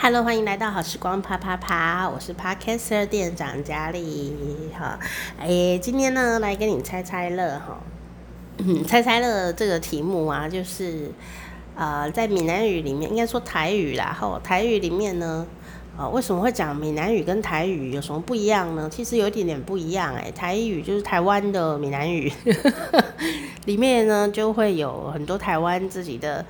Hello，欢迎来到好时光啪啪啪，我是 Podcaster 店长佳丽哈。哎，今天呢来跟你猜猜乐哈。猜猜乐这个题目啊，就是呃在闽南语里面，应该说台语啦哈。台语里面呢，呃为什么会讲闽南语跟台语有什么不一样呢？其实有一点点不一样哎。台语就是台湾的闽南语，里面呢就会有很多台湾自己的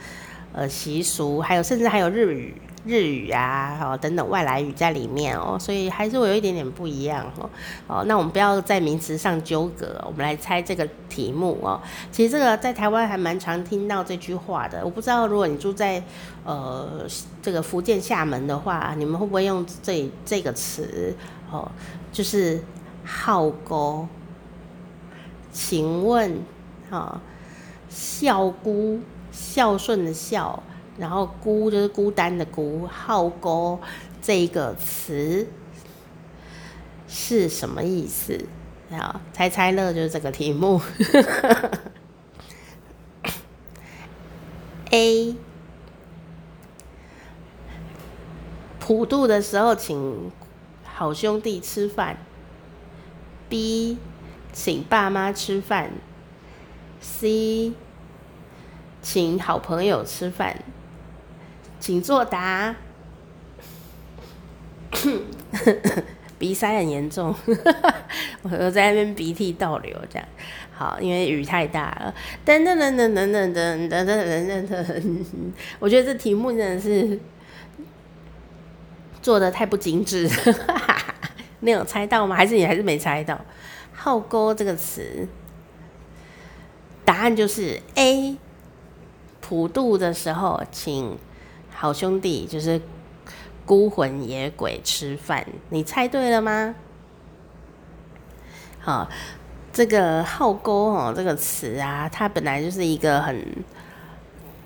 呃习俗，还有甚至还有日语。日语啊，哦等等外来语在里面哦，所以还是会有一点点不一样哦。哦，那我们不要在名词上纠葛，我们来猜这个题目哦。其实这个在台湾还蛮常听到这句话的，我不知道如果你住在呃这个福建厦门的话，你们会不会用这这个词哦？就是孝姑，请问啊，孝姑孝顺的孝。然后孤就是孤单的孤，孝姑这个词是什么意思？好，猜猜乐就是这个题目。A 普渡的时候请好兄弟吃饭。B 请爸妈吃饭。C 请好朋友吃饭。请作答。鼻塞很严重，我在那边鼻涕倒流，这样好，因为雨太大了。等等等等等等等等等等等，我觉得这题目真的是做的太不精致。你有猜到吗？还是你还是没猜到？孝姑这个词，答案就是 A。普渡的时候，请。好兄弟就是孤魂野鬼吃饭，你猜对了吗？好，这个孝姑哦，这个词啊，它本来就是一个很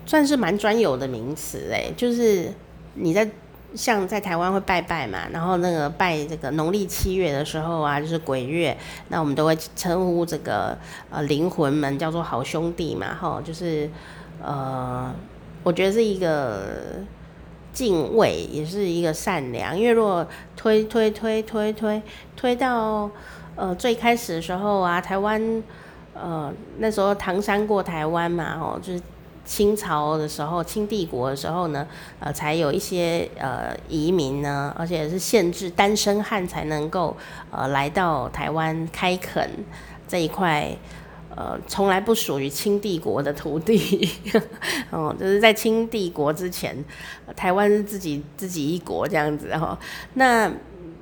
算是蛮专有的名词诶，就是你在像在台湾会拜拜嘛，然后那个拜这个农历七月的时候啊，就是鬼月，那我们都会称呼这个呃灵魂们叫做好兄弟嘛，哈，就是呃。我觉得是一个敬畏，也是一个善良。因为如果推推推推推推到呃最开始的时候啊，台湾呃那时候唐山过台湾嘛，哦，就是清朝的时候，清帝国的时候呢，呃，才有一些呃移民呢，而且是限制单身汉才能够呃来到台湾开垦这一块。呃，从来不属于清帝国的土地，哦，就是在清帝国之前，台湾是自己自己一国这样子哈。那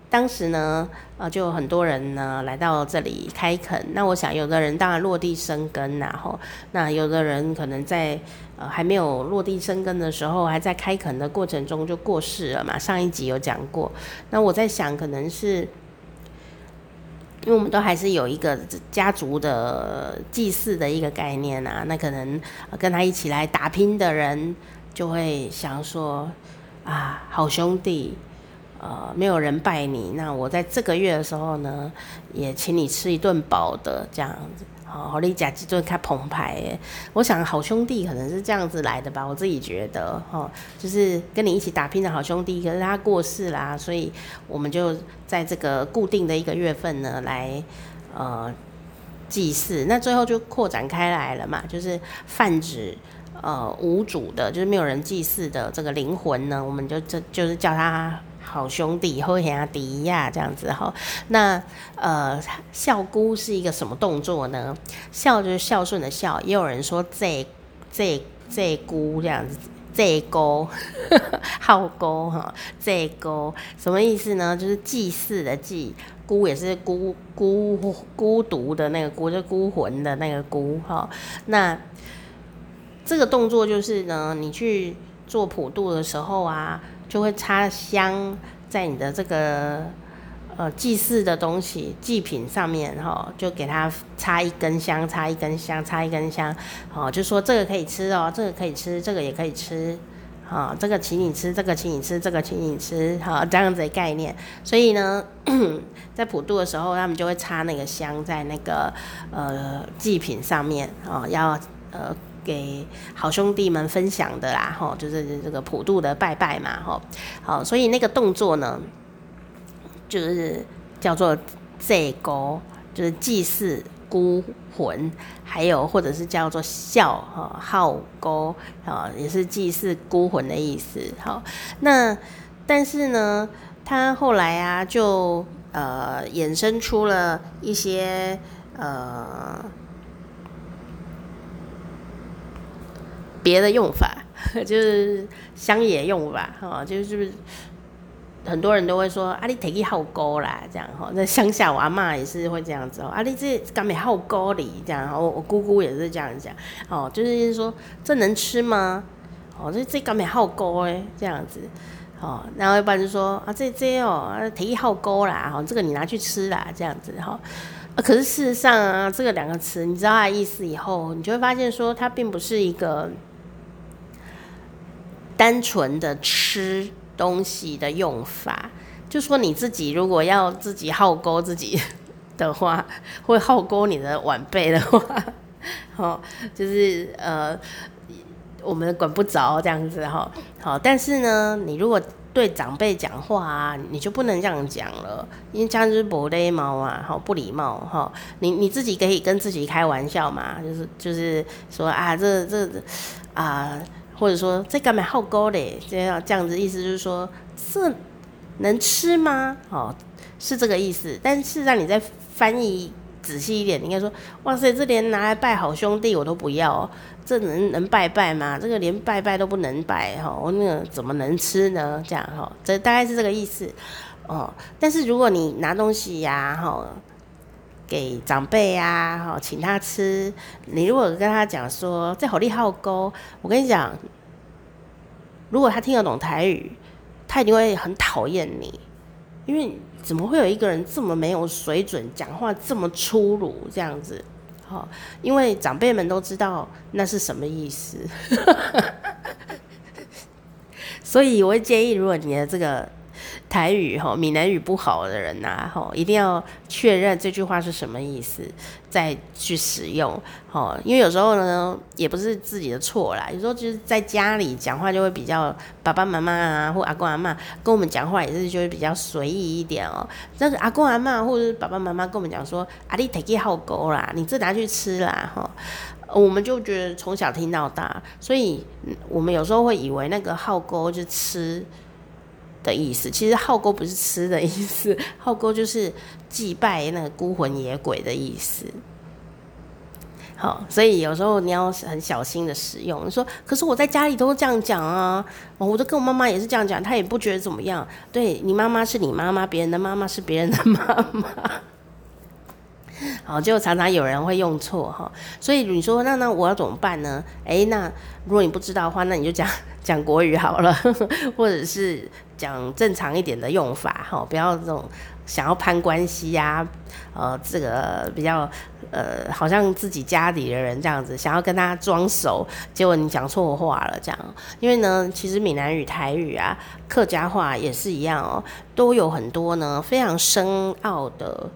当时呢，呃，就很多人呢来到这里开垦。那我想，有的人当然落地生根，然后那有的人可能在呃还没有落地生根的时候，还在开垦的过程中就过世了嘛。上一集有讲过。那我在想，可能是。因为我们都还是有一个家族的祭祀的一个概念啊，那可能跟他一起来打拼的人就会想说啊，好兄弟，呃，没有人拜你，那我在这个月的时候呢，也请你吃一顿饱的这样子。好，利甲几顿开澎湃耶。我想好兄弟可能是这样子来的吧，我自己觉得，哈，就是跟你一起打拼的好兄弟，可是他过世啦，所以我们就在这个固定的一个月份呢，来呃祭祀。那最后就扩展开来了嘛，就是泛指呃无主的，就是没有人祭祀的这个灵魂呢，我们就这就是叫他。好兄弟，好兄弟呀，这样子哈。那呃，孝姑是一个什么动作呢？孝就是孝顺的孝，也有人说这这这姑这样子，这姑 好姑哈，这姑什么意思呢？就是祭祀的祭，孤也是孤孤孤独的那个孤，就孤魂的那个孤哈。那这个动作就是呢，你去做普渡的时候啊。就会插香在你的这个呃祭祀的东西祭品上面哈，就给它插一根香，插一根香，插一根香，哦，就说这个可以吃哦，这个可以吃，这个也可以吃，好，这个请你吃，这个请你吃，这个请你吃，好，这样子的概念。所以呢，在普渡的时候，他们就会插那个香在那个呃祭品上面啊，要呃给好兄弟们分享的啦，吼，就是这个普渡的拜拜嘛，吼，好，所以那个动作呢，就是叫做祭勾，就是祭祀孤魂，还有或者是叫做孝哈号勾啊，也是祭祀孤魂的意思，好，那但是呢，他后来啊，就呃衍生出了一些呃。别的用法 就是乡野用法哈，就是很多人都会说啊，你提起号孤啦，这样哈。那乡下我阿嬷也是会这样子哦，啊，你这敢没号孤哩这样，我我姑姑也是这样讲哦，就是说这能吃吗？哦，这这敢没号孤哎，这样子哦，然后一般就说啊，这这哦，提起号孤啦，哈，这个你拿去吃啦，这样子哈。啊，可是事实上啊，这个两个词你知道它意思以后，你就会发现说它并不是一个。单纯的吃东西的用法，就说你自己如果要自己号勾自己的话，会号勾你的晚辈的话，哦，就是呃，我们管不着这样子哈。好，但是呢，你如果对长辈讲话啊，你就不能这样讲了，因为这样就是不礼貌啊，好不礼貌哈。你你自己可以跟自己开玩笑嘛，就是就是说啊，这这啊。或者说这干嘛号孤嘞？这样这样子意思就是说，这能吃吗？哦，是这个意思。但是让你再翻译仔细一点，你应该说，哇塞，这连拿来拜好兄弟我都不要，这能能拜拜吗？这个连拜拜都不能拜哈，我那个怎么能吃呢？这样哈，这大概是这个意思哦。但是如果你拿东西呀，哈，给长辈啊，哈，请他吃，你如果跟他讲说这好利好沟，我跟你讲。如果他听得懂台语，他一定会很讨厌你，因为怎么会有一个人这么没有水准，讲话这么粗鲁这样子？好，因为长辈们都知道那是什么意思，所以我会建议，如果你的这个。台语哈，闽南语不好的人呐，哈，一定要确认这句话是什么意思，再去使用，哈，因为有时候呢，也不是自己的错啦，有时候就是在家里讲话就会比较爸爸妈妈啊，或阿公阿妈跟我们讲话也是就会比较随意一点哦。但是阿公阿妈或者是爸爸妈妈跟我们讲说，阿你提起号孤啦，你这拿去吃啦，哈，我们就觉得从小听到大，所以我们有时候会以为那个号孤就吃。的意思，其实号孤不是吃的意思，号孤就是祭拜那个孤魂野鬼的意思。好，所以有时候你要很小心的使用。你说，可是我在家里都这样讲啊，我都跟我妈妈也是这样讲，她也不觉得怎么样。对，你妈妈是你妈妈，别人的妈妈是别人的妈妈。好，就常常有人会用错哈，所以你说那那我要怎么办呢？诶，那如果你不知道的话，那你就讲讲国语好了，或者是讲正常一点的用法哈，不要这种想要攀关系呀，呃，这个比较呃，好像自己家里的人这样子，想要跟他装熟，结果你讲错话了这样。因为呢，其实闽南语、台语啊、客家话也是一样哦，都有很多呢非常深奥的。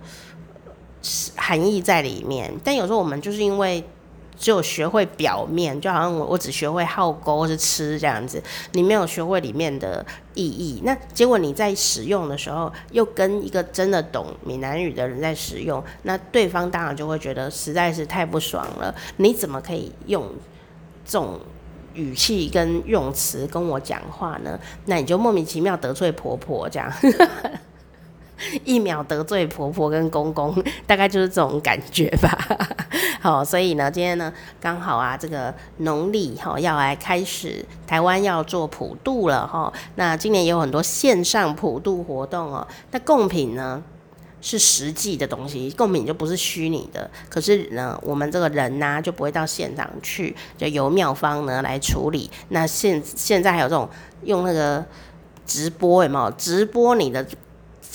含义在里面，但有时候我们就是因为只有学会表面，就好像我我只学会号孤是吃这样子，你没有学会里面的意义。那结果你在使用的时候，又跟一个真的懂闽南语的人在使用，那对方当然就会觉得实在是太不爽了。你怎么可以用这种语气跟用词跟我讲话呢？那你就莫名其妙得罪婆婆这样。一秒得罪婆婆跟公公，大概就是这种感觉吧。好，所以呢，今天呢刚好啊，这个农历哈要来开始，台湾要做普渡了哈。那今年有很多线上普渡活动哦。那贡品呢是实际的东西，贡品就不是虚拟的。可是呢，我们这个人呢就不会到现场去，就由庙方呢来处理。那现现在还有这种用那个直播有没有？直播你的。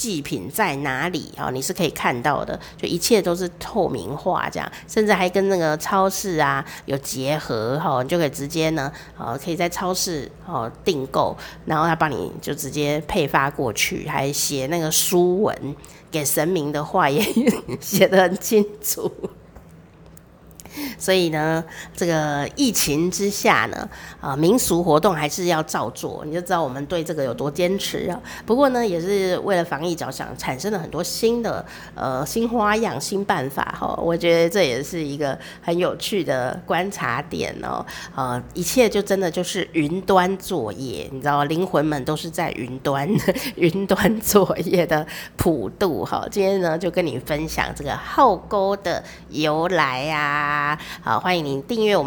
祭品在哪里啊？你是可以看到的，就一切都是透明化，这样，甚至还跟那个超市啊有结合哈，你就可以直接呢，呃，可以在超市哦订购，然后他帮你就直接配发过去，还写那个书文，给神明的话也 写得很清楚。所以呢，这个疫情之下呢，啊，民俗活动还是要照做，你就知道我们对这个有多坚持啊。不过呢，也是为了防疫着想，产生了很多新的呃新花样、新办法哈。我觉得这也是一个很有趣的观察点哦。呃，一切就真的就是云端作业，你知道，灵魂们都是在云端 云端作业的普渡哈。今天呢，就跟你分享这个号沟的由来呀。好，欢迎您订阅我们。